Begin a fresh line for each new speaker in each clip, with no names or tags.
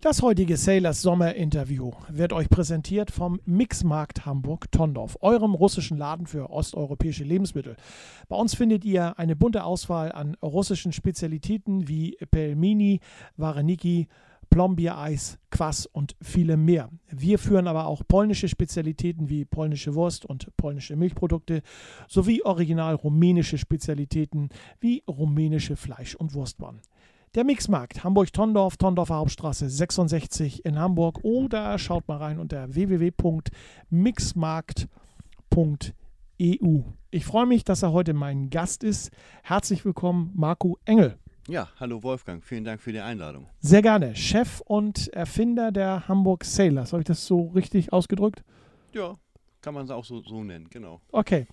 Das heutige Sailors Sommer-Interview wird euch präsentiert vom Mixmarkt Hamburg-Tondorf, eurem russischen Laden für osteuropäische Lebensmittel. Bei uns findet ihr eine bunte Auswahl an russischen Spezialitäten wie Pelmini, Vareniki, Plombiereis, Kwass und viele mehr. Wir führen aber auch polnische Spezialitäten wie polnische Wurst und polnische Milchprodukte sowie original rumänische Spezialitäten wie rumänische Fleisch- und Wurstwaren. Der Mixmarkt Hamburg-Tondorf, Tondorfer Hauptstraße 66 in Hamburg oder schaut mal rein unter www.mixmarkt.eu. Ich freue mich, dass er heute mein Gast ist. Herzlich willkommen, Marco Engel.
Ja, hallo Wolfgang, vielen Dank für die Einladung.
Sehr gerne. Chef und Erfinder der Hamburg Sailors. Habe ich das so richtig ausgedrückt?
Ja, kann man es auch so, so nennen, genau.
Okay.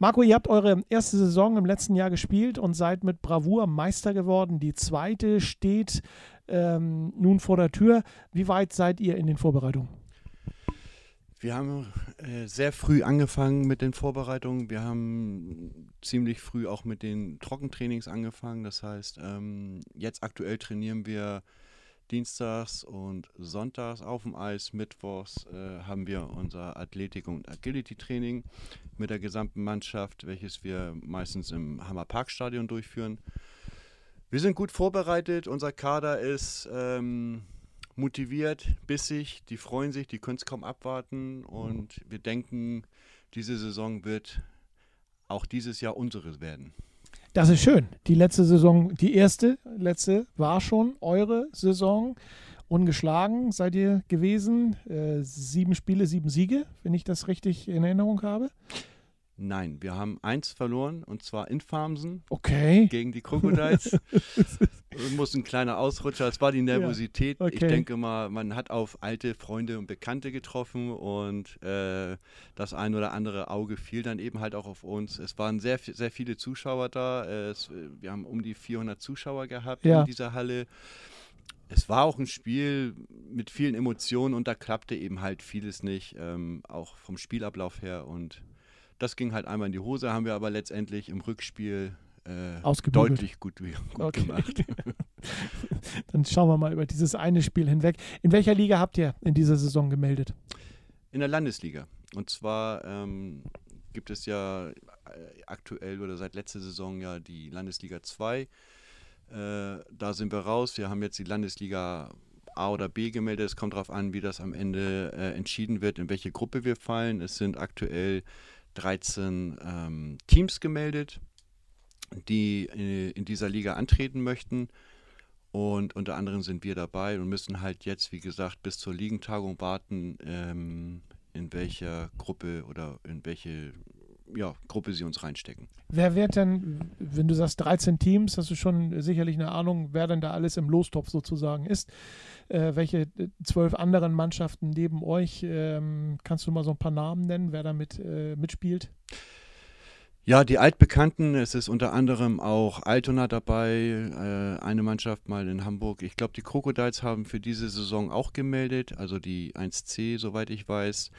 Marco, ihr habt eure erste Saison im letzten Jahr gespielt und seid mit Bravour Meister geworden. Die zweite steht ähm, nun vor der Tür. Wie weit seid ihr in den Vorbereitungen?
Wir haben äh, sehr früh angefangen mit den Vorbereitungen. Wir haben ziemlich früh auch mit den Trockentrainings angefangen. Das heißt, ähm, jetzt aktuell trainieren wir Dienstags und Sonntags auf dem Eis. Mittwochs äh, haben wir unser Athletik- und Agility-Training mit der gesamten Mannschaft, welches wir meistens im Hammer-Park-Stadion durchführen. Wir sind gut vorbereitet. Unser Kader ist ähm, motiviert, bissig. Die freuen sich, die können es kaum abwarten. Und wir denken, diese Saison wird auch dieses Jahr unsere werden.
Das ist schön. Die letzte Saison, die erste, letzte war schon eure Saison. Ungeschlagen seid ihr gewesen. Äh, sieben Spiele, sieben Siege, wenn ich das richtig in Erinnerung habe.
Nein, wir haben eins verloren und zwar in Farmsen.
Okay.
Gegen die Crocodiles. muss ein kleiner Ausrutscher. Es war die Nervosität. Ja, okay. Ich denke mal, man hat auf alte Freunde und Bekannte getroffen und äh, das ein oder andere Auge fiel dann eben halt auch auf uns. Es waren sehr, sehr viele Zuschauer da. Es, wir haben um die 400 Zuschauer gehabt ja. in dieser Halle. Es war auch ein Spiel mit vielen Emotionen und da klappte eben halt vieles nicht, ähm, auch vom Spielablauf her und das ging halt einmal in die Hose, haben wir aber letztendlich im Rückspiel äh, deutlich gut, gut okay. gemacht.
Dann schauen wir mal über dieses eine Spiel hinweg. In welcher Liga habt ihr in dieser Saison gemeldet?
In der Landesliga. Und zwar ähm, gibt es ja äh, aktuell oder seit letzter Saison ja die Landesliga 2. Äh, da sind wir raus. Wir haben jetzt die Landesliga A oder B gemeldet. Es kommt darauf an, wie das am Ende äh, entschieden wird, in welche Gruppe wir fallen. Es sind aktuell 13 ähm, Teams gemeldet, die in, in dieser Liga antreten möchten. Und unter anderem sind wir dabei und müssen halt jetzt, wie gesagt, bis zur Ligentagung warten, ähm, in welcher Gruppe oder in welche ja, Gruppe sie uns reinstecken.
Wer wird denn, wenn du sagst 13 Teams, hast du schon sicherlich eine Ahnung, wer denn da alles im Lostopf sozusagen ist. Äh, welche äh, zwölf anderen Mannschaften neben euch, ähm, kannst du mal so ein paar Namen nennen, wer da mit, äh, mitspielt?
Ja, die Altbekannten, es ist unter anderem auch Altona dabei, äh, eine Mannschaft mal in Hamburg. Ich glaube, die Crocodiles haben für diese Saison auch gemeldet, also die 1C, soweit ich weiß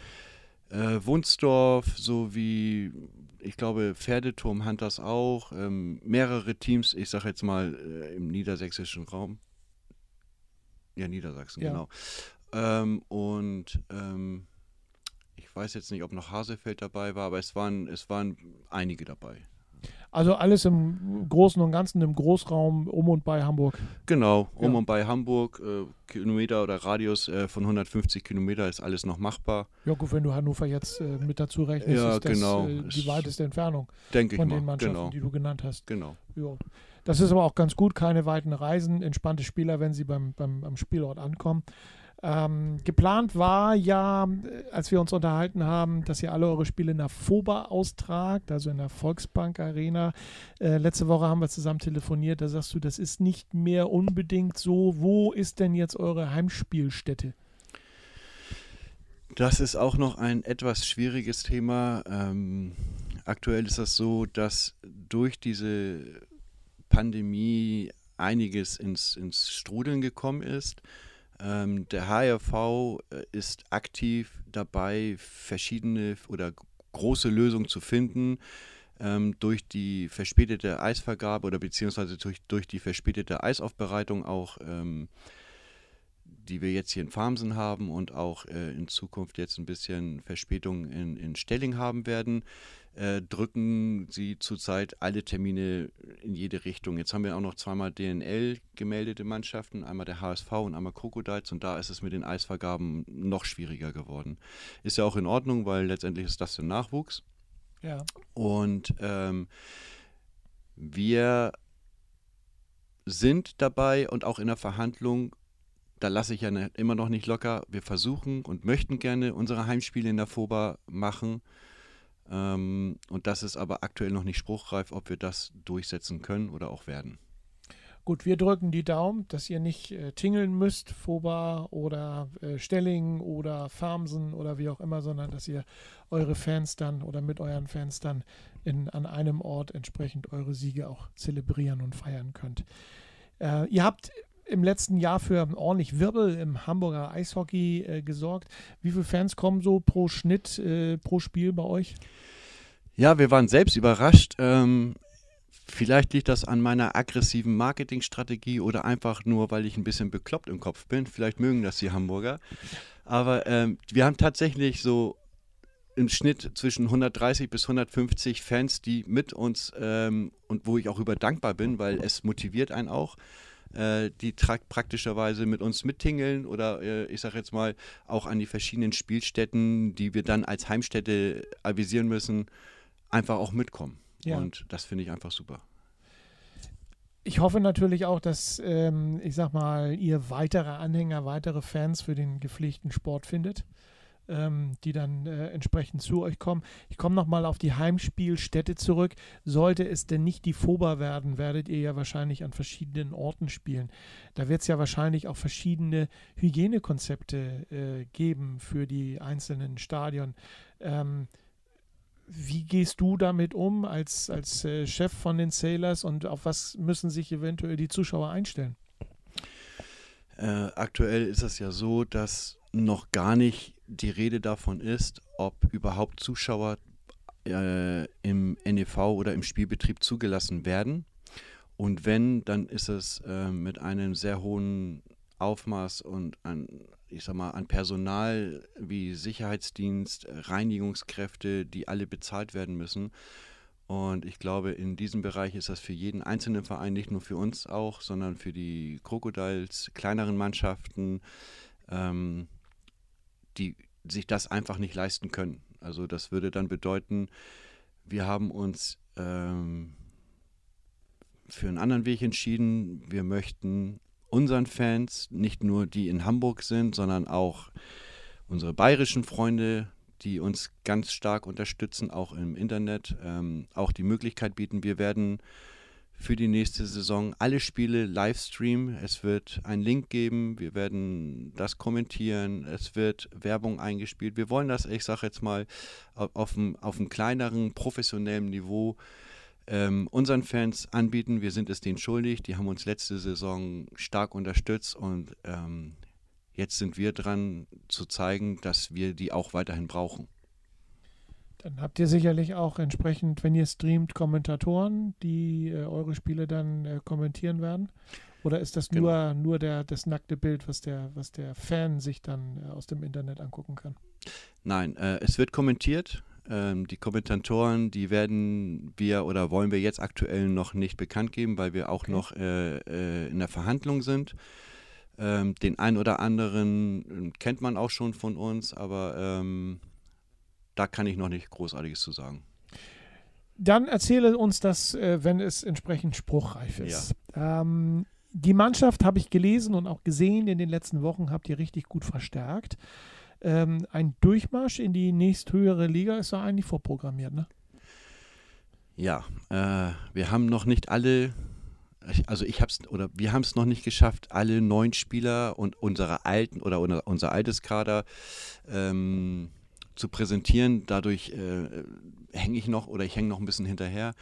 äh, Wunsdorf sowie, ich glaube, Pferdeturm Hunters auch, ähm, mehrere Teams, ich sage jetzt mal äh, im niedersächsischen Raum. Ja, Niedersachsen, ja. genau. Ähm, und ähm, ich weiß jetzt nicht, ob noch Hasefeld dabei war, aber es waren, es waren einige dabei.
Also alles im Großen und Ganzen im Großraum um und bei Hamburg.
Genau, um ja. und bei Hamburg, äh, Kilometer oder Radius äh, von 150 Kilometer ist alles noch machbar.
Ja gut, wenn du Hannover jetzt äh, mit dazu rechnest, ja, ist das genau. Äh, die weiteste Entfernung
Denke
von
ich
den Mannschaften,
genau.
die du genannt hast.
Genau.
Ja. Das ist aber auch ganz gut, keine weiten Reisen, entspannte Spieler, wenn sie beim, beim, beim Spielort ankommen. Ähm, geplant war ja, äh, als wir uns unterhalten haben, dass ihr alle eure Spiele in der FOBA austragt, also in der Volksbank Arena. Äh, letzte Woche haben wir zusammen telefoniert, da sagst du, das ist nicht mehr unbedingt so. Wo ist denn jetzt eure Heimspielstätte?
Das ist auch noch ein etwas schwieriges Thema. Ähm, aktuell ist das so, dass durch diese Pandemie einiges ins, ins Strudeln gekommen ist. Ähm, der HRV äh, ist aktiv dabei, verschiedene oder große Lösungen zu finden. Ähm, durch die verspätete Eisvergabe oder beziehungsweise durch, durch die verspätete Eisaufbereitung auch ähm, die wir jetzt hier in Farmsen haben und auch äh, in Zukunft jetzt ein bisschen Verspätung in, in Stelling haben werden, äh, drücken sie zurzeit alle Termine in jede Richtung. Jetzt haben wir auch noch zweimal DNL gemeldete Mannschaften, einmal der HSV und einmal Crocodiles und da ist es mit den Eisvergaben noch schwieriger geworden. Ist ja auch in Ordnung, weil letztendlich ist das der Nachwuchs.
Ja.
Und ähm, wir sind dabei und auch in der Verhandlung, da lasse ich ja ne, immer noch nicht locker, wir versuchen und möchten gerne unsere Heimspiele in der FOBA machen. Ähm, und das ist aber aktuell noch nicht spruchreif, ob wir das durchsetzen können oder auch werden.
Gut, wir drücken die Daumen, dass ihr nicht äh, tingeln müsst, Foba oder äh, Stelling oder Farmsen oder wie auch immer, sondern dass ihr eure Fans dann oder mit euren Fans dann in, an einem Ort entsprechend eure Siege auch zelebrieren und feiern könnt. Äh, ihr habt im letzten Jahr für ordentlich Wirbel im Hamburger Eishockey äh, gesorgt. Wie viele Fans kommen so pro Schnitt, äh, pro Spiel bei euch?
Ja, wir waren selbst überrascht. Ähm, vielleicht liegt das an meiner aggressiven Marketingstrategie oder einfach nur, weil ich ein bisschen bekloppt im Kopf bin. Vielleicht mögen das die Hamburger. Aber ähm, wir haben tatsächlich so im Schnitt zwischen 130 bis 150 Fans, die mit uns ähm, und wo ich auch über dankbar bin, weil es motiviert einen auch, äh, die praktischerweise mit uns mittingeln oder äh, ich sage jetzt mal auch an die verschiedenen Spielstätten, die wir dann als Heimstätte avisieren müssen, einfach auch mitkommen. Ja. Und das finde ich einfach super.
Ich hoffe natürlich auch, dass, ähm, ich sag mal, ihr weitere Anhänger, weitere Fans für den gepflegten Sport findet ähm, die dann äh, entsprechend zu euch kommen. Ich komme nochmal auf die Heimspielstätte zurück. Sollte es denn nicht die FOBA werden, werdet ihr ja wahrscheinlich an verschiedenen Orten spielen. Da wird es ja wahrscheinlich auch verschiedene Hygienekonzepte äh, geben für die einzelnen Stadien. Ähm, wie gehst du damit um als, als äh, Chef von den Sailors und auf was müssen sich eventuell die Zuschauer einstellen?
Äh, aktuell ist es ja so, dass noch gar nicht die Rede davon ist, ob überhaupt Zuschauer äh, im NEV oder im Spielbetrieb zugelassen werden. Und wenn, dann ist es äh, mit einem sehr hohen Aufmaß und an, ich sag mal, an Personal wie Sicherheitsdienst, Reinigungskräfte, die alle bezahlt werden müssen. Und ich glaube, in diesem Bereich ist das für jeden einzelnen Verein, nicht nur für uns auch, sondern für die Crocodiles, kleineren Mannschaften, ähm, die sich das einfach nicht leisten können. Also das würde dann bedeuten, wir haben uns ähm, für einen anderen Weg entschieden. Wir möchten unseren Fans, nicht nur die in Hamburg sind, sondern auch unsere bayerischen Freunde, die uns ganz stark unterstützen, auch im Internet, ähm, auch die Möglichkeit bieten. Wir werden für die nächste Saison alle Spiele live streamen. Es wird einen Link geben, wir werden das kommentieren, es wird Werbung eingespielt. Wir wollen das, ich sage jetzt mal, auf einem, auf einem kleineren, professionellen Niveau ähm, unseren Fans anbieten. Wir sind es denen schuldig. Die haben uns letzte Saison stark unterstützt und ähm, jetzt sind wir dran zu zeigen, dass wir die auch weiterhin brauchen.
Dann habt ihr sicherlich auch entsprechend, wenn ihr streamt, Kommentatoren, die äh, eure Spiele dann äh, kommentieren werden. Oder ist das genau. nur, nur der, das nackte Bild, was der, was der Fan sich dann äh, aus dem Internet angucken kann?
Nein, äh, es wird kommentiert. Ähm, die Kommentatoren, die werden wir oder wollen wir jetzt aktuell noch nicht bekannt geben, weil wir auch okay. noch äh, äh, in der Verhandlung sind. Ähm, den einen oder anderen kennt man auch schon von uns, aber ähm, da kann ich noch nicht Großartiges zu sagen.
Dann erzähle uns das, äh, wenn es entsprechend spruchreif ist. Ja. Ähm, die Mannschaft habe ich gelesen und auch gesehen in den letzten Wochen, habt ihr richtig gut verstärkt. Ähm, ein Durchmarsch in die nächsthöhere Liga ist da eigentlich vorprogrammiert, ne?
Ja, äh, wir haben noch nicht alle, also ich habe es oder wir haben es noch nicht geschafft, alle neun Spieler und unsere alten oder unser, unser altes Kader ähm, zu präsentieren. Dadurch äh, hänge ich noch oder ich hänge noch ein bisschen hinterher.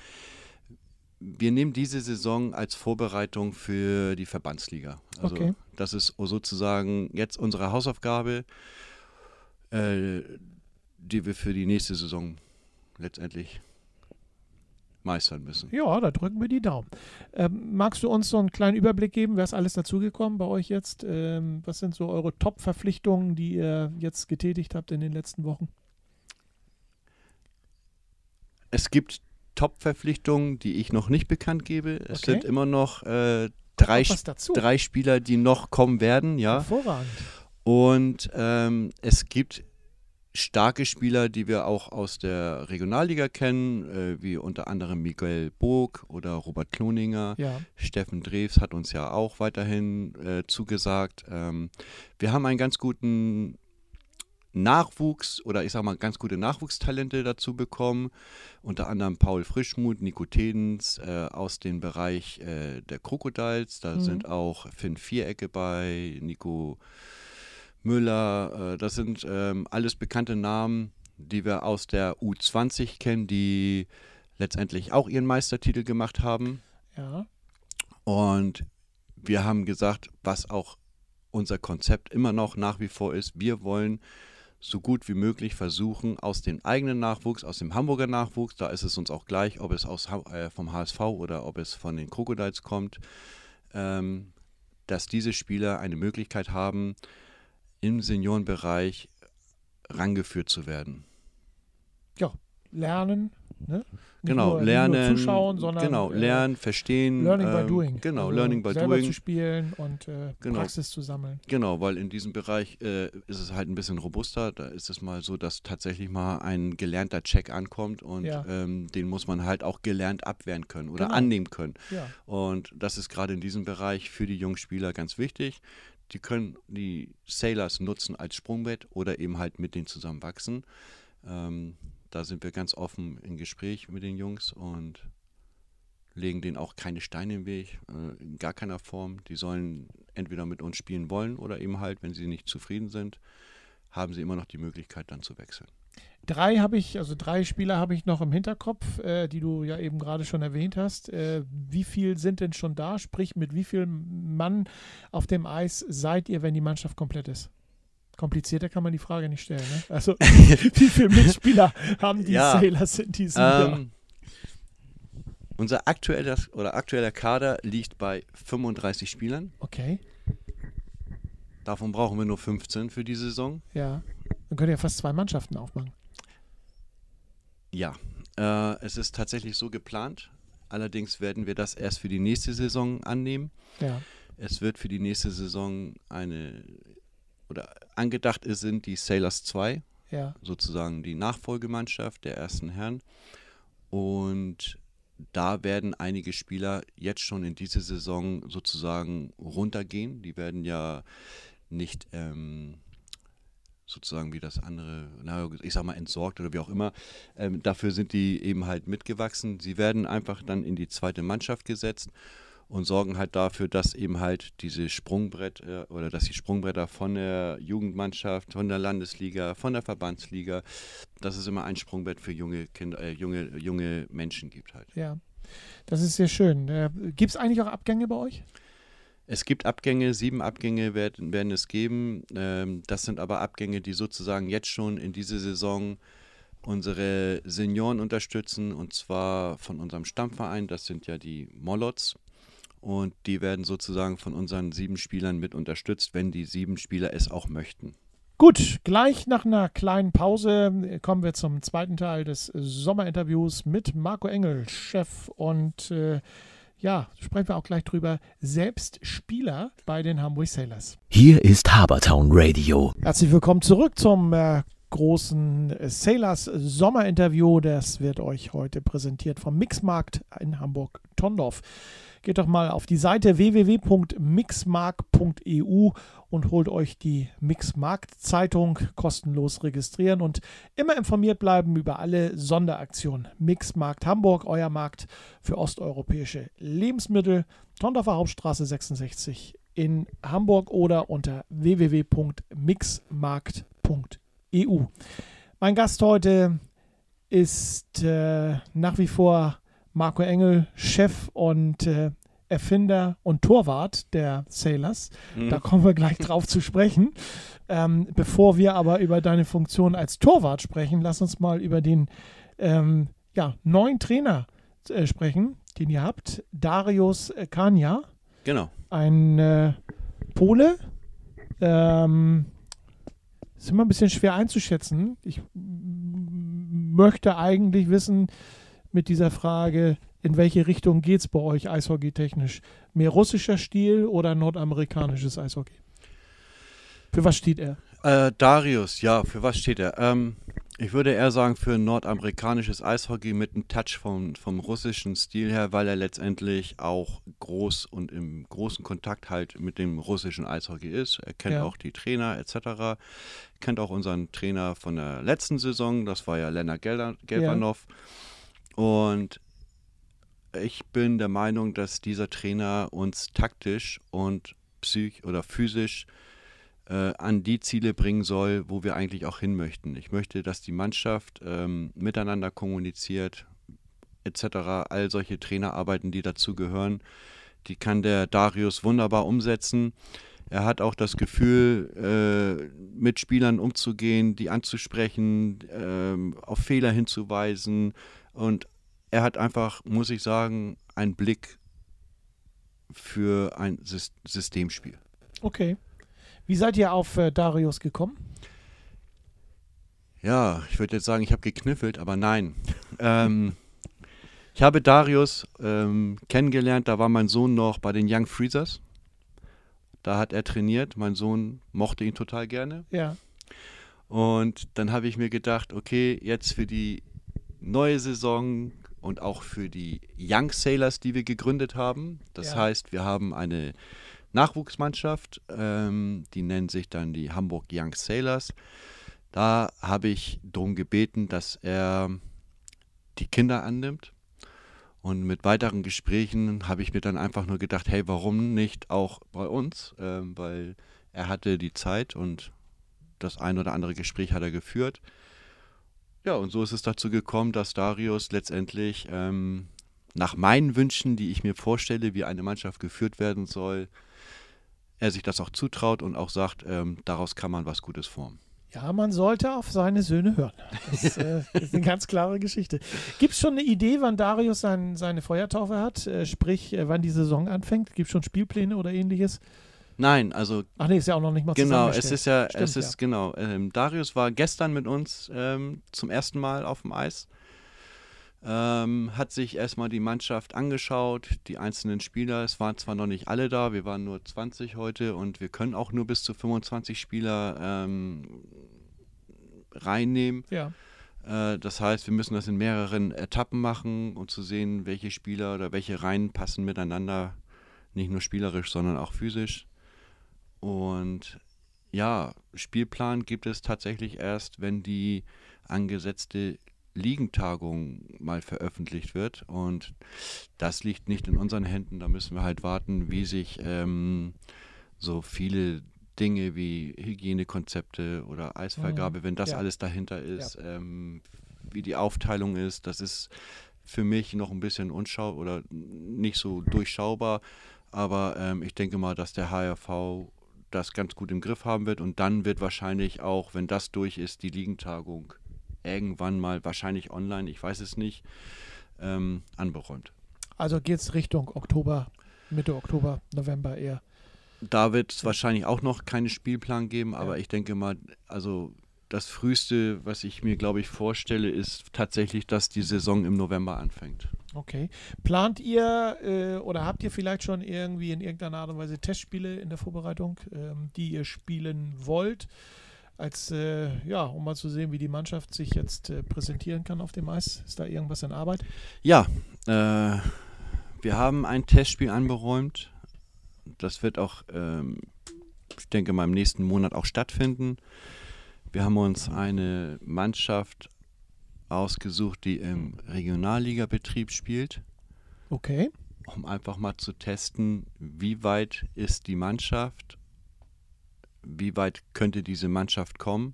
Wir nehmen diese Saison als Vorbereitung für die Verbandsliga. Also okay. das ist sozusagen jetzt unsere Hausaufgabe, äh, die wir für die nächste Saison letztendlich meistern müssen.
Ja, da drücken wir die Daumen. Ähm, magst du uns so einen kleinen Überblick geben, wer ist alles dazugekommen bei euch jetzt? Ähm, was sind so eure Top-Verpflichtungen, die ihr jetzt getätigt habt in den letzten Wochen?
Es gibt Top-Verpflichtungen, die ich noch nicht bekannt gebe. Es
Okay.
sind immer noch äh, drei, drei Spieler, die noch kommen werden, ja.
Hervorragend.
Und ähm, es gibt starke Spieler, die wir auch aus der Regionalliga kennen, äh, wie unter anderem Miguel Burg oder Robert Kloninger.
Ja,
Steffen Drews hat uns ja auch weiterhin äh, zugesagt. Ähm, wir haben einen ganz guten Nachwuchs oder ich sag mal ganz gute Nachwuchstalente dazu bekommen. Unter anderem Paul Frischmuth, Nico Tedens äh, aus dem Bereich äh, der Crocodiles. Da
Mhm.
sind auch Finn Vierecke bei, Nico Müller. Äh, das sind ähm, alles bekannte Namen, die wir aus der U20 kennen, die letztendlich auch ihren Meistertitel gemacht haben.
ja.
Und wir haben gesagt, was auch unser Konzept immer noch nach wie vor ist, wir wollen so gut wie möglich versuchen, aus dem eigenen Nachwuchs, aus dem Hamburger Nachwuchs, da ist es uns auch gleich, ob es aus, äh, vom HSV oder ob es von den Crocodiles kommt, ähm, dass diese Spieler eine Möglichkeit haben, im Seniorenbereich rangeführt zu werden.
Lernen. Ne?
Genau,
nur,
lernen,
Nicht nur zuschauen, sondern
genau,
äh,
lernen, verstehen.
Learning by
ähm,
doing.
Genau,
Also
Learning by
selber
doing.
zu spielen und äh,
Genau.
Praxis zu sammeln.
Genau, weil in diesem Bereich äh, ist es halt ein bisschen robuster. Da ist es mal so, dass tatsächlich mal ein gelernter Check ankommt und
Ja.
ähm, den muss man halt auch gelernt abwehren können oder
Genau.
annehmen können.
Ja,
Und das ist gerade in diesem Bereich für die jungen Spieler ganz wichtig. Die können die Sailors nutzen als Sprungbrett oder eben halt mit denen zusammen wachsen. Ähm, da sind wir ganz offen im Gespräch mit den Jungs und legen denen auch keine Steine im Weg, äh, in gar keiner Form. Die sollen entweder mit uns spielen wollen oder eben halt, wenn sie nicht zufrieden sind, haben sie immer noch die Möglichkeit dann zu wechseln.
Drei habe ich, also drei Spieler habe ich noch im Hinterkopf, äh, die du ja eben gerade schon erwähnt hast. Äh, wie viel sind denn schon da? Sprich, mit wie viel Mann auf dem Eis seid ihr, wenn die Mannschaft komplett ist? Komplizierter kann man die Frage nicht stellen. Ne? Also, wie viele Mitspieler haben die
Ja.
Sailors in diesem Jahr?
Ähm, unser aktueller oder aktueller Kader liegt bei 35 Spielern.
Okay,
Davon brauchen wir nur 15 für die Saison.
ja. Dann könnt ihr ja fast zwei Mannschaften aufmachen.
Ja, äh, es ist tatsächlich so geplant. Allerdings werden wir das erst für die nächste Saison annehmen.
Ja,
Es wird für die nächste Saison eine oder angedacht sind die Sailors 2,
ja,
sozusagen die Nachfolgemannschaft der ersten Herren. Und da werden einige Spieler jetzt schon in diese Saison sozusagen runtergehen. Die werden ja nicht ähm, sozusagen wie das andere, na, ich sag mal, entsorgt oder wie auch immer. Ähm, dafür sind die eben halt mitgewachsen. Sie werden einfach dann in die zweite Mannschaft gesetzt und sorgen halt dafür, dass eben halt diese Sprungbrett äh, oder dass die Sprungbretter von der Jugendmannschaft, von der Landesliga, von der Verbandsliga, dass es immer ein Sprungbrett für junge Kinder, äh, junge, junge Menschen gibt halt.
ja. Das ist sehr schön. Äh, Gibt es eigentlich auch Abgänge bei euch?
Es gibt Abgänge, sieben Abgänge werden, werden es geben. Ähm, das sind aber Abgänge, die sozusagen jetzt schon in diese Saison unsere Senioren unterstützen und zwar von unserem Stammverein, das sind ja die Molots. Und die werden sozusagen von unseren sieben Spielern mit unterstützt, wenn die sieben Spieler es auch möchten.
Gut, gleich nach einer kleinen Pause äh, kommen wir zum zweiten Teil des Sommerinterviews mit Marco Engel, Chef und äh, ja, sprechen wir auch gleich drüber, selbst Spieler bei den Hamburg Sailors.
Hier ist Habertown Radio.
Herzlich willkommen zurück zum äh, großen Sailors Sommerinterview. Das wird euch heute präsentiert vom Mixmarkt in Hamburg-Tondorf. Geht doch mal auf die Seite www.mixmarkt.eu und holt euch die Mixmarkt-Zeitung kostenlos registrieren und immer informiert bleiben über alle Sonderaktionen. Mixmarkt Hamburg, euer Markt für osteuropäische Lebensmittel. Tondorfer Hauptstraße 66 in Hamburg oder unter www.mixmarkt.eu. Mein Gast heute ist äh, nach wie vor Marco Engel, Chef und äh, Erfinder und Torwart der Sailors. Da kommen wir gleich drauf zu sprechen. Ähm, bevor wir aber über deine Funktion als Torwart sprechen, lass uns mal über den ähm, ja, neuen Trainer äh, sprechen, den ihr habt. Darius Kania,
Genau.
ein äh, Pole. Ähm, ist immer ein bisschen schwer einzuschätzen. Ich möchte eigentlich wissen mit dieser Frage, in welche Richtung geht es bei euch eishockey-technisch? Mehr russischer Stil oder nordamerikanisches Eishockey? Für was steht er?
Äh, Darius, ja, für was steht er? Ähm, ich würde eher sagen für nordamerikanisches Eishockey mit einem Touch vom, vom russischen Stil her, weil er letztendlich auch groß und im großen Kontakt halt mit dem russischen Eishockey ist. Er kennt
Ja.
auch die Trainer etc. Kennt auch unseren Trainer von der letzten Saison, das war ja Lennart Gelder- Gelbanov. Und ich bin der Meinung, dass dieser Trainer uns taktisch und psych oder physisch äh, an die Ziele bringen soll, wo wir eigentlich auch hin möchten. Ich möchte, dass die Mannschaft ähm, miteinander kommuniziert, etc. All solche Trainerarbeiten, die dazu gehören, die kann der Darius wunderbar umsetzen. Er hat auch das Gefühl, äh, mit Spielern umzugehen, die anzusprechen, ähm, auf Fehler hinzuweisen. Und er hat einfach, muss ich sagen, einen Blick für ein Sys- Systemspiel.
Okay. Wie seid ihr auf äh, Darius gekommen?
Ja, ich würde jetzt sagen, ich habe gekniffelt, aber nein. ähm, ich habe Darius ähm, kennengelernt, da war mein Sohn noch bei den Young Freezers. Da hat er trainiert, mein Sohn mochte ihn total gerne.
Ja.
Und dann habe ich mir gedacht, okay, jetzt für die neue Saison und auch für die Young Sailors, die wir gegründet haben. Das
Ja.
heißt, wir haben eine Nachwuchsmannschaft, ähm, die nennen sich dann die Hamburg Young Sailors. Da habe ich darum gebeten, dass er die Kinder annimmt. Und mit weiteren Gesprächen habe ich mir dann einfach nur gedacht, hey, warum nicht auch bei uns? Ähm, weil er hatte die Zeit und das ein oder andere Gespräch hat er geführt. Ja, und so ist es dazu gekommen, dass Darius letztendlich ähm, nach meinen Wünschen, die ich mir vorstelle, wie eine Mannschaft geführt werden soll, er sich das auch zutraut und auch sagt, ähm, daraus kann man was Gutes formen.
Ja, man sollte auf seine Söhne hören. Das äh, ist eine ganz klare Geschichte. Gibt es schon eine Idee, wann Darius sein, seine Feuertaufe hat? Äh, sprich, äh, wann die Saison anfängt? Gibt es schon Spielpläne oder ähnliches?
Nein, also
Ach nee, ist ja auch noch nicht mal
genau, es ist ja,
Stimmt,
es ist genau. Ähm, Darius war gestern mit uns ähm, zum ersten Mal auf dem Eis. Ähm, hat sich erstmal die Mannschaft angeschaut, die einzelnen Spieler. Es waren zwar noch nicht alle da, wir waren nur 20 heute und wir können auch nur bis zu 25 Spieler ähm, reinnehmen.
Ja,
Äh, das heißt, wir müssen das in mehreren Etappen machen, um zu sehen, welche Spieler oder welche Reihen passen miteinander, nicht nur spielerisch, sondern auch physisch. Und ja, Spielplan gibt es tatsächlich erst, wenn die angesetzte Ligentagung mal veröffentlicht wird. Und das liegt nicht in unseren Händen. Da müssen wir halt warten, wie sich ähm, so viele Dinge wie Hygienekonzepte oder Eisvergabe, wenn das
ja.
alles dahinter ist, ähm, wie die Aufteilung ist, das ist für mich noch ein bisschen unschau oder nicht so durchschaubar. Aber ähm, ich denke mal, dass der HRV das ganz gut im Griff haben wird und dann wird wahrscheinlich auch, wenn das durch ist, die Ligentagung irgendwann mal wahrscheinlich online, ich weiß es nicht, ähm, anberäumt.
also geht es Richtung Oktober, Mitte Oktober, November eher.
Da wird es wahrscheinlich auch noch keinen Spielplan geben, aber
Ja.
ich denke mal, also das Früheste, was ich mir, glaube ich, vorstelle, ist tatsächlich, dass die Saison im November anfängt.
Okay. Plant ihr äh, oder habt ihr vielleicht schon irgendwie in irgendeiner Art und Weise Testspiele in der Vorbereitung, ähm, die ihr spielen wollt? Als, äh, ja, um mal zu sehen, wie die Mannschaft sich jetzt äh, präsentieren kann auf dem Eis. Ist da irgendwas in Arbeit?
Ja, äh, wir haben ein Testspiel anberäumt. Das wird auch, ähm, ich denke mal, im nächsten Monat auch stattfinden. Wir haben uns eine Mannschaft ausgesucht, die im Regionalligabetrieb spielt,
Okay.
um einfach mal zu testen, wie weit ist die Mannschaft, wie weit könnte diese Mannschaft kommen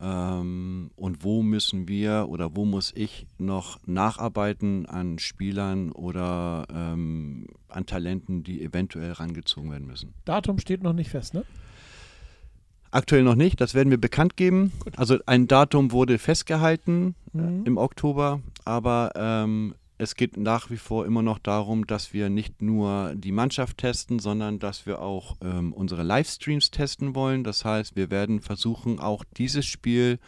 ähm, und wo müssen wir oder wo muss ich noch nacharbeiten an Spielern oder ähm, an Talenten, die eventuell rangezogen werden müssen.
Datum steht noch nicht fest, ne?
Aktuell noch nicht, das werden wir bekannt geben. Also ein Datum wurde festgehalten
Mhm.
im Oktober, aber ähm, es geht nach wie vor immer noch darum, dass wir nicht nur die Mannschaft testen, sondern dass wir auch ähm, unsere Livestreams testen wollen. Das heißt, wir werden versuchen, auch dieses Spiel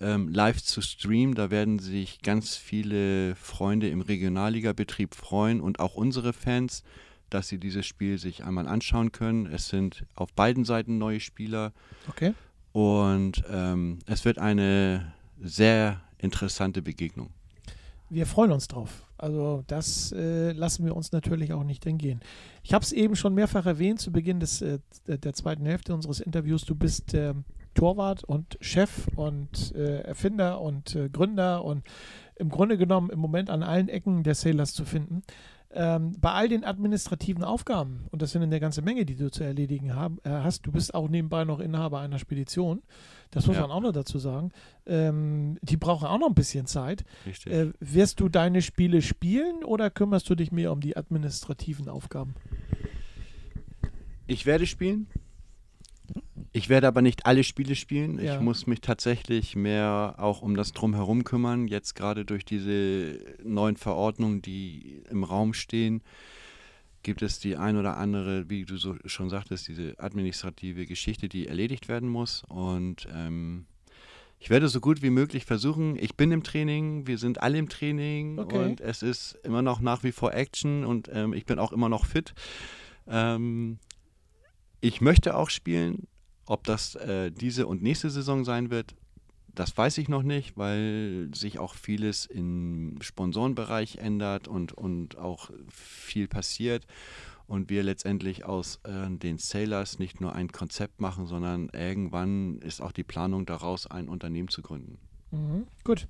ähm, live zu streamen. Da werden sich ganz viele Freunde im Regionalliga-Betrieb freuen und auch unsere Fans, dass sie dieses Spiel sich einmal anschauen können. Es sind auf beiden Seiten neue Spieler.
Okay.
Und ähm, es wird eine sehr interessante Begegnung.
Wir freuen uns drauf. Also das äh, lassen wir uns natürlich auch nicht entgehen. Ich habe es eben schon mehrfach erwähnt zu Beginn des, äh, der zweiten Hälfte unseres Interviews. Du bist äh, Torwart und Chef und äh, Erfinder und äh, Gründer und im Grunde genommen im Moment an allen Ecken der Sailors zu finden. Ähm, bei all den administrativen Aufgaben, und das sind eine ganze Menge, die du zu erledigen haben, äh, hast, du bist auch nebenbei noch Inhaber einer Spedition. Das muss ja. man auch noch dazu sagen. Ähm, die brauchen auch noch ein bisschen Zeit.
Richtig.
Äh, wirst du deine Spiele spielen oder kümmerst du dich mehr um die administrativen Aufgaben?
Ich werde spielen. Ich werde aber nicht alle Spiele spielen.
Ja.
Ich muss mich tatsächlich mehr auch um das Drumherum kümmern. Jetzt gerade durch diese neuen Verordnungen, die im Raum stehen, gibt es die ein oder andere, wie du so schon sagtest, diese administrative Geschichte, die erledigt werden muss. Und ähm, ich werde so gut wie möglich versuchen. Ich bin im Training, wir sind alle im Training
Okay.
und es ist immer noch nach wie vor Action und ähm, ich bin auch immer noch fit. Ähm, ich möchte auch spielen. Ob das äh, diese und nächste Saison sein wird, das weiß ich noch nicht, weil sich auch vieles im Sponsorenbereich ändert und, und auch viel passiert. Und wir letztendlich aus äh, den Sailors nicht nur ein Konzept machen, sondern irgendwann ist auch die Planung daraus, ein Unternehmen zu gründen.
Mhm. Gut.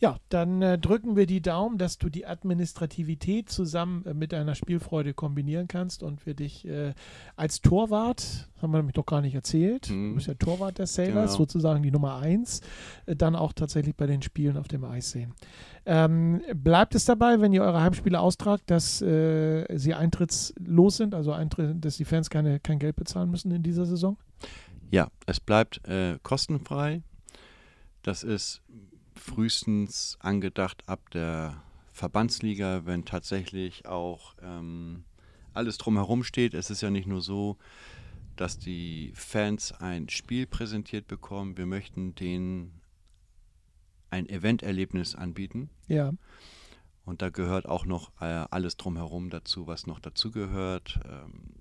Ja, dann äh, drücken wir die Daumen, dass du die Administrativität zusammen äh, mit deiner Spielfreude kombinieren kannst und wir dich äh, als Torwart, haben wir nämlich doch gar nicht erzählt,
Mhm.
du bist ja Torwart der Sailors,
Genau.
sozusagen die Nummer eins, äh, dann auch tatsächlich bei den Spielen auf dem Eis sehen. Ähm, bleibt es dabei, wenn ihr eure Heimspiele austragt, dass äh, sie eintrittslos sind, also Eintritt, dass die Fans keine, kein Geld bezahlen müssen in dieser Saison?
Ja, es bleibt äh, kostenfrei. Das ist frühestens angedacht ab der Verbandsliga, wenn tatsächlich auch ähm, alles drumherum steht. Es ist ja nicht nur so, dass die Fans ein Spiel präsentiert bekommen. Wir möchten denen ein Eventerlebnis anbieten.
Ja.
Und da gehört auch noch äh, alles drumherum dazu, was noch dazugehört. Ähm,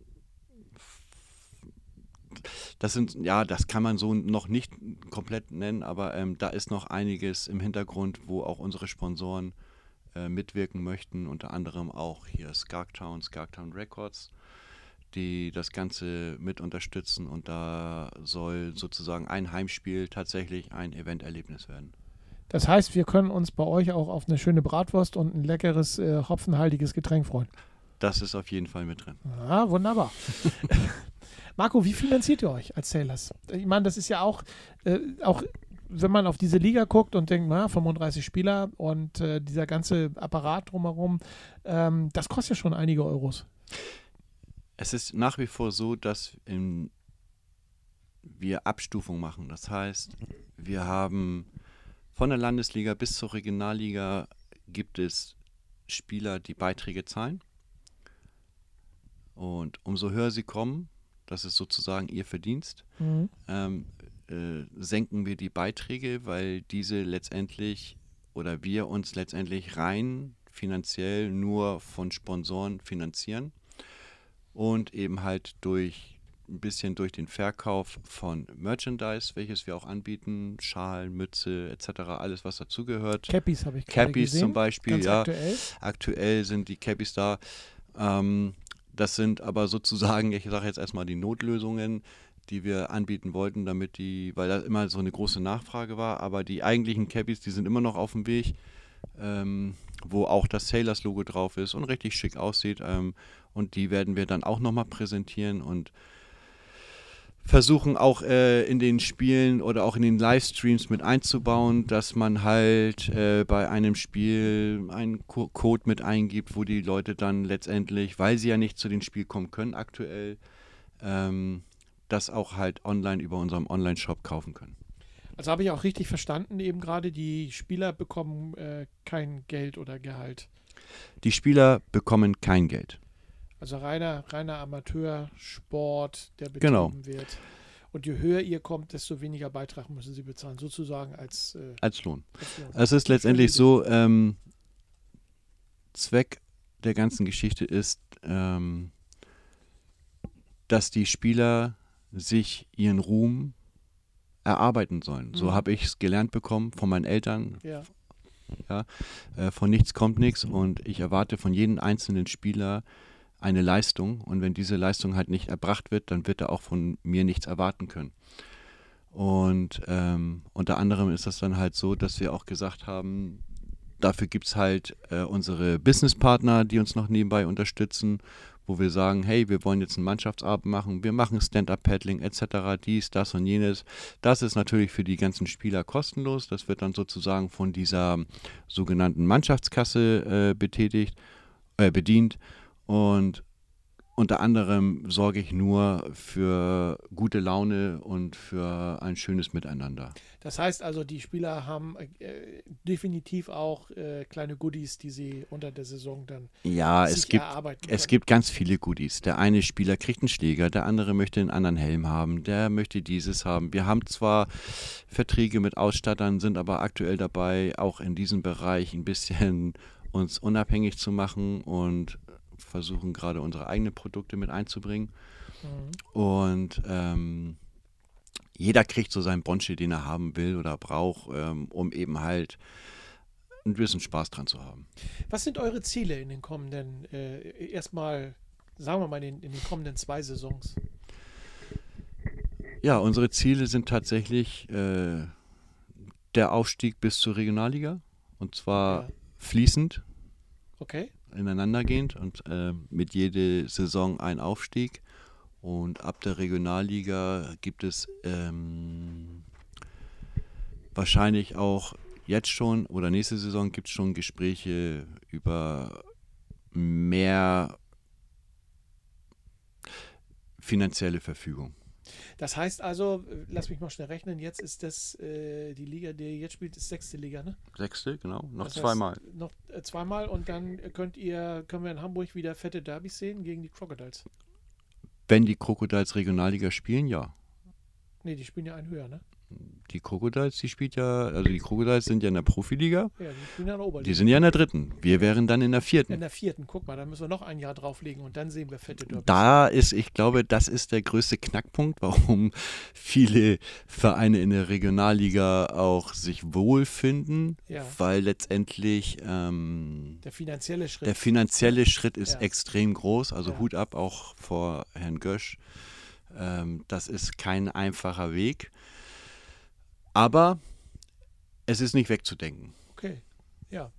das sind, ja, das kann man so noch nicht komplett nennen, aber ähm, da ist noch einiges im Hintergrund, wo auch unsere Sponsoren äh, mitwirken möchten, unter anderem auch hier Skarktown, Skarktown Records, die das Ganze mit unterstützen und da soll sozusagen ein Heimspiel tatsächlich ein Eventerlebnis werden.
Das heißt, wir können uns bei euch auch auf eine schöne Bratwurst und ein leckeres, äh, hopfenhaltiges Getränk freuen.
Das ist auf jeden Fall mit drin.
Ah, wunderbar. Marco, wie finanziert ihr euch als Sailors? Ich meine, das ist ja auch, äh, auch wenn man auf diese Liga guckt und denkt, na, 35 Spieler und äh, dieser ganze Apparat drumherum, ähm, das kostet ja schon einige Euros.
Es ist nach wie vor so, dass in, wir Abstufung machen. Das heißt, wir haben von der Landesliga bis zur Regionalliga gibt es Spieler, die Beiträge zahlen. Und umso höher sie kommen, das ist sozusagen ihr Verdienst,
Mhm.
ähm, äh, senken wir die Beiträge, weil diese letztendlich oder wir uns letztendlich rein finanziell nur von Sponsoren finanzieren und eben halt durch ein bisschen durch den Verkauf von Merchandise, welches wir auch anbieten, Schal, Mütze etc., alles was dazugehört.
Cappies habe ich
Cappies
gesehen.
zum Beispiel,
Ganz
ja.
aktuell.
Aktuell sind die Cappies da. Ähm, das sind aber sozusagen, ich sage jetzt erstmal die Notlösungen, die wir anbieten wollten, damit die, weil da immer so eine große Nachfrage war, aber die eigentlichen Cappies, die sind immer noch auf dem Weg, ähm, wo auch das Sailors-Logo drauf ist und richtig schick aussieht. Ähm, und die werden wir dann auch nochmal präsentieren und versuchen auch äh, in den Spielen oder auch in den Livestreams mit einzubauen, dass man halt äh, bei einem Spiel einen Co Code mit eingibt, wo die Leute dann letztendlich, weil sie ja nicht zu den Spielen kommen können aktuell, ähm, das auch halt online über unserem Online-Shop kaufen können.
Also habe ich auch richtig verstanden, eben gerade die Spieler bekommen äh, kein Geld oder Gehalt.
Die Spieler bekommen kein Geld.
Also reiner, reiner Amateursport, der betrieben
Genau.
wird. Und je höher ihr kommt, desto weniger Beitrag müssen sie bezahlen, sozusagen als, äh,
Als Lohn.
als Lohn.
Es ist letztendlich so, ähm, Zweck der ganzen Geschichte ist, ähm, dass die Spieler sich ihren Ruhm erarbeiten sollen. So
Mhm.
habe ich es gelernt bekommen von meinen Eltern.
Ja,
Äh, von nichts kommt nichts und ich erwarte von jedem einzelnen Spieler eine Leistung und wenn diese Leistung halt nicht erbracht wird, dann wird er auch von mir nichts erwarten können. Und ähm, unter anderem ist das dann halt so, dass wir auch gesagt haben, dafür gibt es halt äh, unsere Businesspartner, die uns noch nebenbei unterstützen, wo wir sagen, hey, wir wollen jetzt einen Mannschaftsabend machen, wir machen Stand-Up-Paddling etc., dies, das und jenes. Das ist natürlich für die ganzen Spieler kostenlos. Das wird dann sozusagen von dieser sogenannten Mannschaftskasse äh, betätigt, äh, bedient. Und unter anderem sorge ich nur für gute Laune und für ein schönes Miteinander.
das heißt also, die Spieler haben äh, definitiv auch äh, kleine Goodies, die sie unter der Saison dann
Ja, es gibt Es gibt ganz viele Goodies. Der eine Spieler kriegt einen Schläger, der andere möchte einen anderen Helm haben, der möchte dieses haben. Wir haben zwar Verträge mit Ausstattern, sind aber aktuell dabei, auch in diesem Bereich ein bisschen uns unabhängig zu machen und versuchen gerade unsere eigenen Produkte mit einzubringen.
Mhm.
Und ähm, jeder kriegt so seinen Bonsche, den er haben will oder braucht, ähm, um eben halt ein bisschen Spaß dran zu haben.
Was sind eure Ziele in den kommenden, äh, erstmal, sagen wir mal, in, in den kommenden zwei Saisons?
Ja, unsere Ziele sind tatsächlich äh, der Aufstieg bis zur Regionalliga. Und zwar
Ja.
fließend,
Okay?
Ineinandergehend und äh, mit jeder Saison ein Aufstieg. Und ab der Regionalliga gibt es ähm, wahrscheinlich auch jetzt schon oder nächste Saison gibt es schon Gespräche über mehr finanzielle Verfügung.
Das heißt also, lass mich mal schnell rechnen, jetzt ist das äh, die Liga, die ihr jetzt spielt, ist sechste Liga, ne?
Sechste, genau, noch
Das heißt,
zweimal.
Noch äh, zweimal und dann könnt ihr, können wir in Hamburg wieder fette Derbys sehen gegen die Crocodiles.
Wenn die Crocodiles Regionalliga spielen, ja.
Ne, die spielen ja einen höher, ne?
Die Crocodiles, die spielt ja, also die Crocodiles sind ja in der Profiliga,
Ja, die spielen ja in der Oberliga.
die sind ja in der dritten. Wir wären dann in der
in
vierten.
der vierten, guck mal, da müssen wir noch ein Jahr drauflegen und dann sehen wir fette Derbys.
Da ist, ich glaube, das ist der größte Knackpunkt, warum viele Vereine in der Regionalliga auch sich wohlfinden,
Ja.
weil letztendlich ähm,
Der finanzielle Schritt.
der finanzielle Schritt ist
Ja.
extrem groß. Also. Hut ab auch vor Herrn Gösch. Ähm, das ist kein einfacher Weg. Aber es ist nicht wegzudenken.
Okay, ja.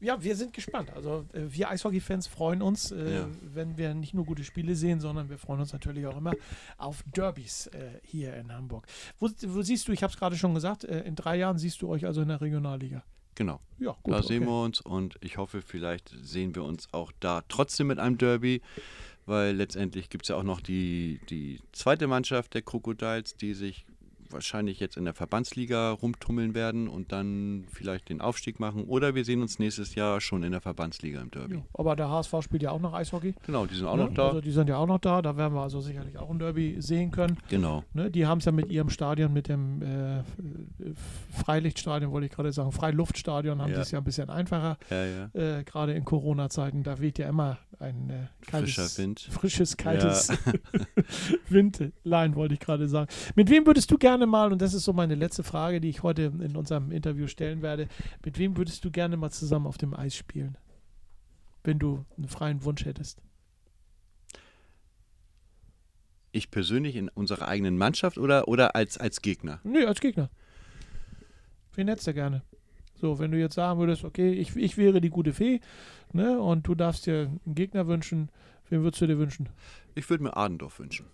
Ja, wir sind gespannt. Also äh, wir Eishockey-Fans freuen uns, äh,
Ja.
wenn wir nicht nur gute Spiele sehen, sondern wir freuen uns natürlich auch immer auf Derbys äh, hier in Hamburg. Wo, wo siehst du, ich habe es gerade schon gesagt, äh, in drei Jahren siehst du euch also in der Regionalliga.
Genau.
Ja, gut.
da sehen
okay.
wir uns und ich hoffe, vielleicht sehen wir uns auch da trotzdem mit einem Derby, weil letztendlich gibt es ja auch noch die, die zweite Mannschaft der Crocodiles, die sich wahrscheinlich jetzt in der Verbandsliga rumtummeln werden und dann vielleicht den Aufstieg machen. Oder wir sehen uns nächstes Jahr schon in der Verbandsliga im Derby.
Ja, aber der HSV spielt ja auch noch Eishockey.
Genau, die sind auch
ne?
noch da.
Also die sind ja auch noch da. Da werden wir also sicherlich auch ein Derby sehen können.
genau.
Ne? Die haben es ja mit ihrem Stadion, mit dem äh, Freilichtstadion, wollte ich gerade sagen, Freiluftstadion, haben
Ja.
sie es ja ein bisschen einfacher.
Ja, ja.
Äh, gerade in Corona-Zeiten, da weht ja immer ein äh, kaltes,
Frischer Wind.
frisches, kaltes Windlein, wollte ich gerade sagen. Mit wem würdest du gerne mal, und das ist so meine letzte Frage, die ich heute in unserem Interview stellen werde, mit wem würdest du gerne mal zusammen auf dem Eis spielen? Wenn du einen freien Wunsch hättest.
Ich persönlich in unserer eigenen Mannschaft oder, oder als, als Gegner?
Nö, als Gegner. Wen hättest du gerne? So, wenn du jetzt sagen würdest, okay, ich, ich wäre die gute Fee, ne, und du darfst dir einen Gegner wünschen, wen würdest du dir wünschen?
Ich würde mir Adendorf wünschen.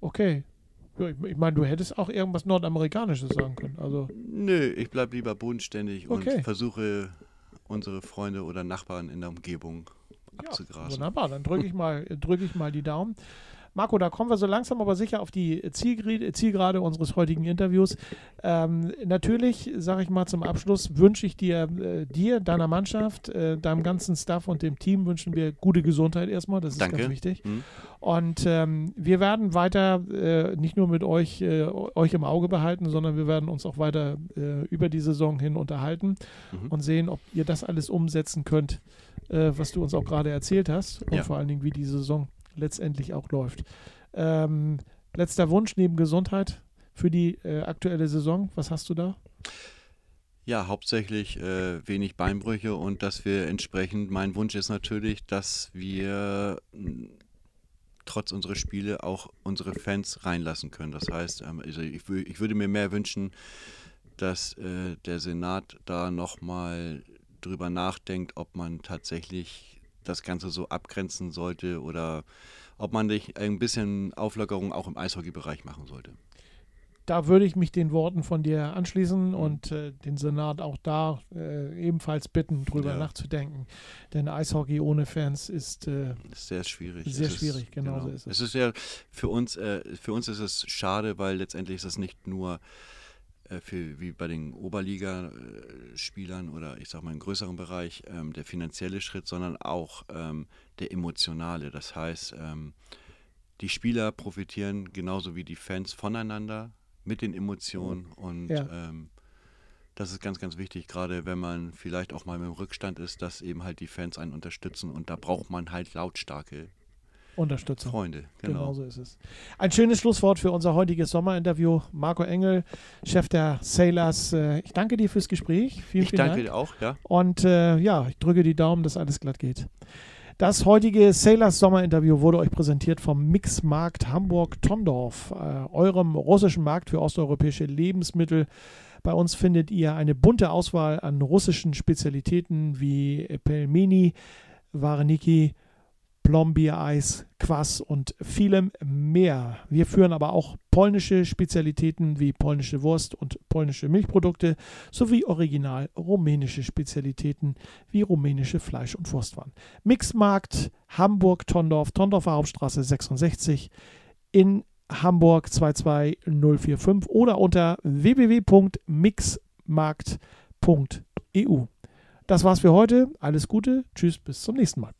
Okay. Ja, ich ich meine, du hättest auch irgendwas Nordamerikanisches sagen können. Also,
Nö, ich bleibe lieber bodenständig
Okay.
und versuche unsere Freunde oder Nachbarn in der Umgebung
ja,
abzugrasen.
wunderbar. Dann drücke ich mal, drücke ich mal die Daumen. Marco, da kommen wir so langsam aber sicher auf die Zielgerade, Zielgerade unseres heutigen Interviews. Ähm, natürlich, sage ich mal zum Abschluss, wünsche ich dir, äh, dir, deiner Mannschaft, äh, deinem ganzen Staff und dem Team wünschen wir gute Gesundheit erstmal. Das ist
Danke.
ganz wichtig.
Hm.
Und ähm, wir werden weiter äh, nicht nur mit euch, äh, euch im Auge behalten, sondern wir werden uns auch weiter äh, über die Saison hin unterhalten
Mhm.
und sehen, ob ihr das alles umsetzen könnt, äh, was du uns auch gerade erzählt hast und
Ja.
vor allen Dingen, wie die Saison letztendlich auch läuft. Ähm, letzter Wunsch neben Gesundheit für die äh, aktuelle Saison, was hast du da?
Ja, hauptsächlich äh, wenig Beinbrüche und dass wir entsprechend, mein Wunsch ist natürlich, dass wir trotz unserer Spiele auch unsere Fans reinlassen können. Das heißt, ähm, also ich, ich würde mir mehr wünschen, dass äh, der Senat da nochmal drüber nachdenkt, ob man tatsächlich das Ganze so abgrenzen sollte oder ob man nicht ein bisschen Auflockerung auch im Eishockeybereich machen sollte.
Da würde ich mich den Worten von dir anschließen und äh, den Senat auch da äh, ebenfalls bitten, drüber
Ja.
nachzudenken. Denn Eishockey ohne Fans ist äh,
ist sehr schwierig.
Sehr
Es
schwierig, genau so ist es.
Es ist ja für uns, äh, für uns ist es schade, weil letztendlich ist es nicht nur für, wie bei den Oberliga-Spielern oder ich sag mal im größeren Bereich ähm, der finanzielle Schritt, sondern auch ähm, der emotionale. Das heißt, ähm, die Spieler profitieren genauso wie die Fans voneinander mit den Emotionen und
Ja.
ähm, das ist ganz, ganz wichtig, gerade wenn man vielleicht auch mal im Rückstand ist, dass eben halt die Fans einen unterstützen und da braucht man halt lautstarke
Unterstützung.
Freunde.
Genau.
Genau.
so ist es. Ein schönes Schlusswort für unser heutiges Sommerinterview. Marco Engel, Chef der Sailors. äh, Ich danke dir fürs Gespräch. Vielen,
Ich
vielen
danke
Dank.
dir auch, ja.
Und äh, ja, ich drücke die Daumen, dass alles glatt geht. Das heutige Sailors Sommerinterview wurde euch präsentiert vom Mixmarkt Hamburg-Tondorf, äh, eurem russischen Markt für osteuropäische Lebensmittel. Bei uns findet ihr eine bunte Auswahl an russischen Spezialitäten wie Pelmeni, Vareniki, Plombiereis, Kwass und vielem mehr. Wir führen aber auch polnische Spezialitäten wie polnische Wurst und polnische Milchprodukte sowie original rumänische Spezialitäten wie rumänische Fleisch- und Wurstwaren. Mixmarkt Hamburg-Tondorf, Tondorfer Hauptstraße 66 in Hamburg 22045 oder unter www.mixmarkt.eu. Das war's für heute. Alles Gute. Tschüss, bis zum nächsten Mal.